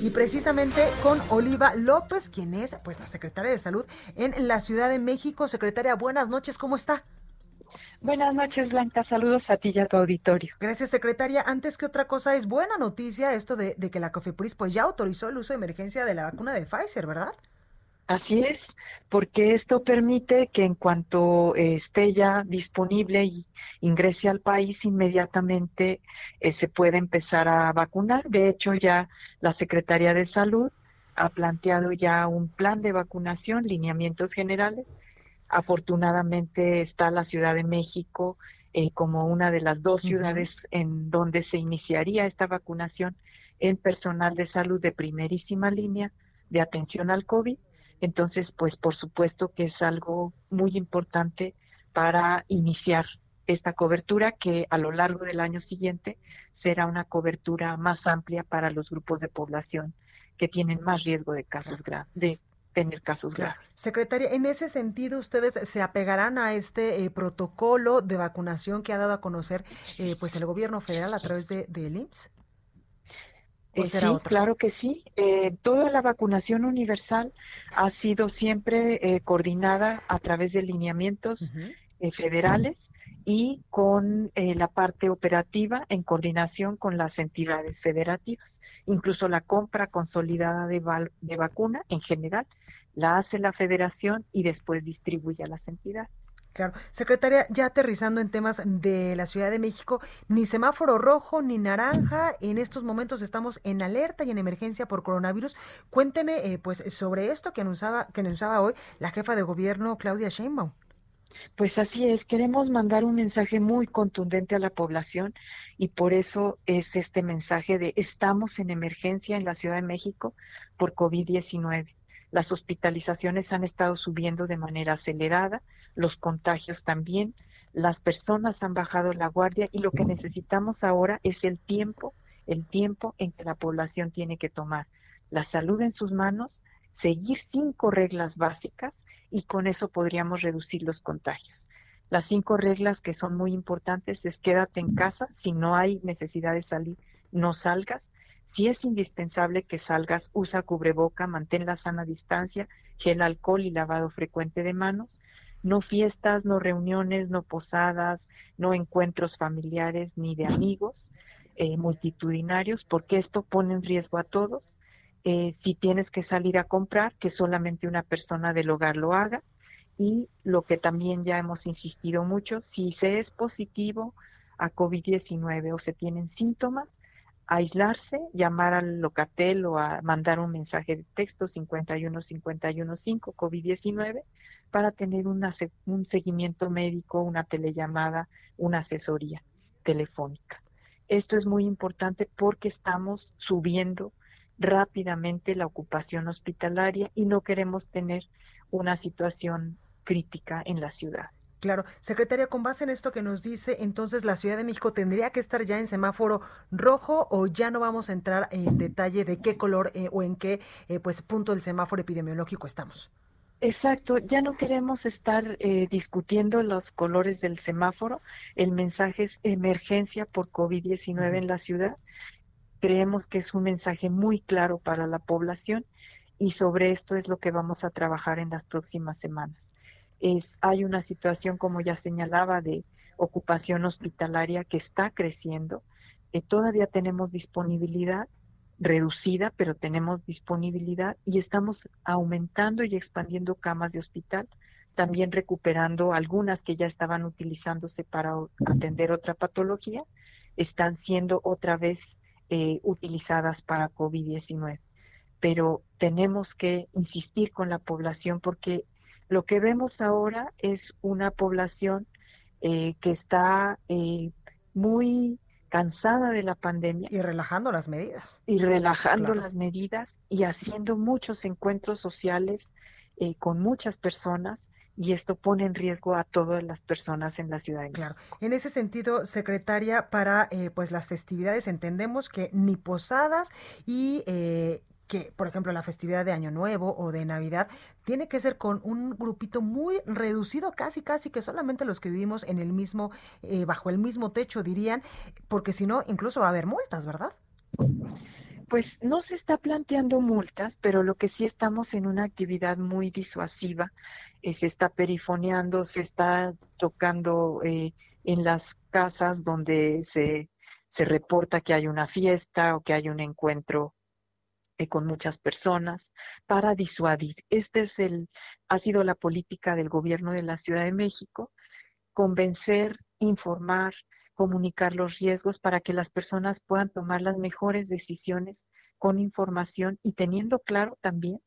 Y precisamente con Oliva López, quien es pues la secretaria de Salud en la Ciudad de México. Secretaria, buenas noches, ¿cómo está? Buenas noches, Blanca. Saludos a ti y a tu auditorio. Gracias, secretaria. Antes que otra cosa, es buena noticia esto de, de que la COFEPRIS pues ya autorizó el uso de emergencia de la vacuna de Pfizer, ¿verdad? Así es, porque esto permite que en cuanto eh, esté ya disponible y ingrese al país, inmediatamente eh, se puede empezar a vacunar. De hecho, ya la Secretaría de Salud ha planteado ya un plan de vacunación, lineamientos generales. Afortunadamente está la Ciudad de México eh, como una de las dos ciudades en donde se iniciaría esta vacunación en personal de salud de primerísima línea de atención al COVID entonces, pues por supuesto que es algo muy importante para iniciar esta cobertura que a lo largo del año siguiente será una cobertura más amplia para los grupos de población que tienen más riesgo de casos graves, de tener casos graves. Secretaria, en ese sentido, ¿ustedes se apegarán a este eh, protocolo de vacunación que ha dado a conocer eh, pues el gobierno federal a través de, del IMSS? Eh, sí, claro que sí. Eh, toda la vacunación universal ha sido siempre eh, coordinada a través de lineamientos federales y con la parte operativa en coordinación con las entidades federativas. Incluso la compra consolidada de, de vacuna en general la hace la federación y después distribuye a las entidades. Claro. Secretaria, ya aterrizando en temas de la Ciudad de México, ni semáforo rojo ni naranja. En estos momentos estamos en alerta y en emergencia por coronavirus. Cuénteme, eh, pues, sobre esto que anunciaba, que anunciaba hoy la jefa de gobierno, Claudia Sheinbaum. Pues así es, queremos mandar un mensaje muy contundente a la población y por eso es este mensaje de estamos en emergencia en la Ciudad de México por COVID-19. Las hospitalizaciones han estado subiendo de manera acelerada, los contagios también, las personas han bajado la guardia y lo que necesitamos ahora es el tiempo, el tiempo en que la población tiene que tomar la salud en sus manos, seguir cinco reglas básicas y con eso podríamos reducir los contagios. Las cinco reglas que son muy importantes es quédate en casa, si no hay necesidad de salir, no salgas, si es indispensable que salgas, usa cubreboca, mantén la sana distancia, gel alcohol y lavado frecuente de manos. No fiestas, no reuniones, no posadas, no encuentros familiares ni de amigos eh, multitudinarios, porque esto pone en riesgo a todos. Eh, si tienes que salir a comprar, que solamente una persona del hogar lo haga. Y lo que también ya hemos insistido mucho, si se es positivo a COVID-19 o se tienen síntomas, aislarse, llamar al locatel o a mandar un mensaje de texto 51515 COVID-19 para tener un seguimiento médico, una telellamada, una asesoría telefónica. Esto es muy importante porque estamos subiendo rápidamente la ocupación hospitalaria y no queremos tener una situación crítica en la ciudad. Claro, secretaria, con base en esto que nos dice, entonces la Ciudad de México tendría que estar ya en semáforo rojo o ya no vamos a entrar en detalle de qué color eh, o en qué eh, pues punto del semáforo epidemiológico estamos. Exacto, ya no queremos estar eh, discutiendo los colores del semáforo. El mensaje es emergencia por COVID-19 en la ciudad. Creemos que es un mensaje muy claro para la población y sobre esto es lo que vamos a trabajar en las próximas semanas es, hay una situación, como ya señalaba, de ocupación hospitalaria que está creciendo. Eh, todavía tenemos disponibilidad reducida, pero tenemos disponibilidad y estamos aumentando y expandiendo camas de hospital, también recuperando algunas que ya estaban utilizándose para atender otra patología, están siendo otra vez eh, utilizadas para COVID-19. Pero tenemos que insistir con la población porque lo que vemos ahora es una población eh, que está eh, muy cansada de la pandemia. Y relajando las medidas. Y relajando las medidas y haciendo muchos encuentros sociales eh, con muchas personas y esto pone en riesgo a todas las personas en la ciudad de Claro. En ese sentido, secretaria, para eh, pues las festividades entendemos que ni posadas y eh, que, por ejemplo, la festividad de Año Nuevo o de Navidad tiene que ser con un grupito muy reducido, casi, casi que solamente los que vivimos en el mismo, eh, bajo el mismo techo, dirían, porque si no, incluso va a haber multas, ¿verdad? Pues no se está planteando multas, pero lo que sí estamos en una actividad muy disuasiva, eh, se está perifoneando, se está tocando eh, en las casas donde se, se reporta que hay una fiesta o que hay un encuentro con muchas personas para disuadir. Este es el, ha sido la política del gobierno de la Ciudad de México, convencer, informar, comunicar los riesgos para que las personas puedan tomar las mejores decisiones con información y teniendo claro también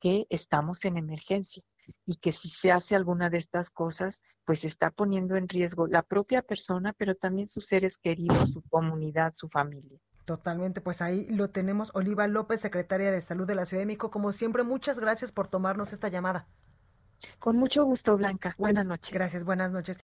que estamos en emergencia y que si se hace alguna de estas cosas, pues está poniendo en riesgo la propia persona, pero también sus seres queridos, su comunidad, su familia. Totalmente, pues ahí lo tenemos. Oliva López, secretaria de Salud de la Ciudad de México. Como siempre, muchas gracias por tomarnos esta llamada. Con mucho gusto, Blanca. Buenas noches. Gracias, buenas noches.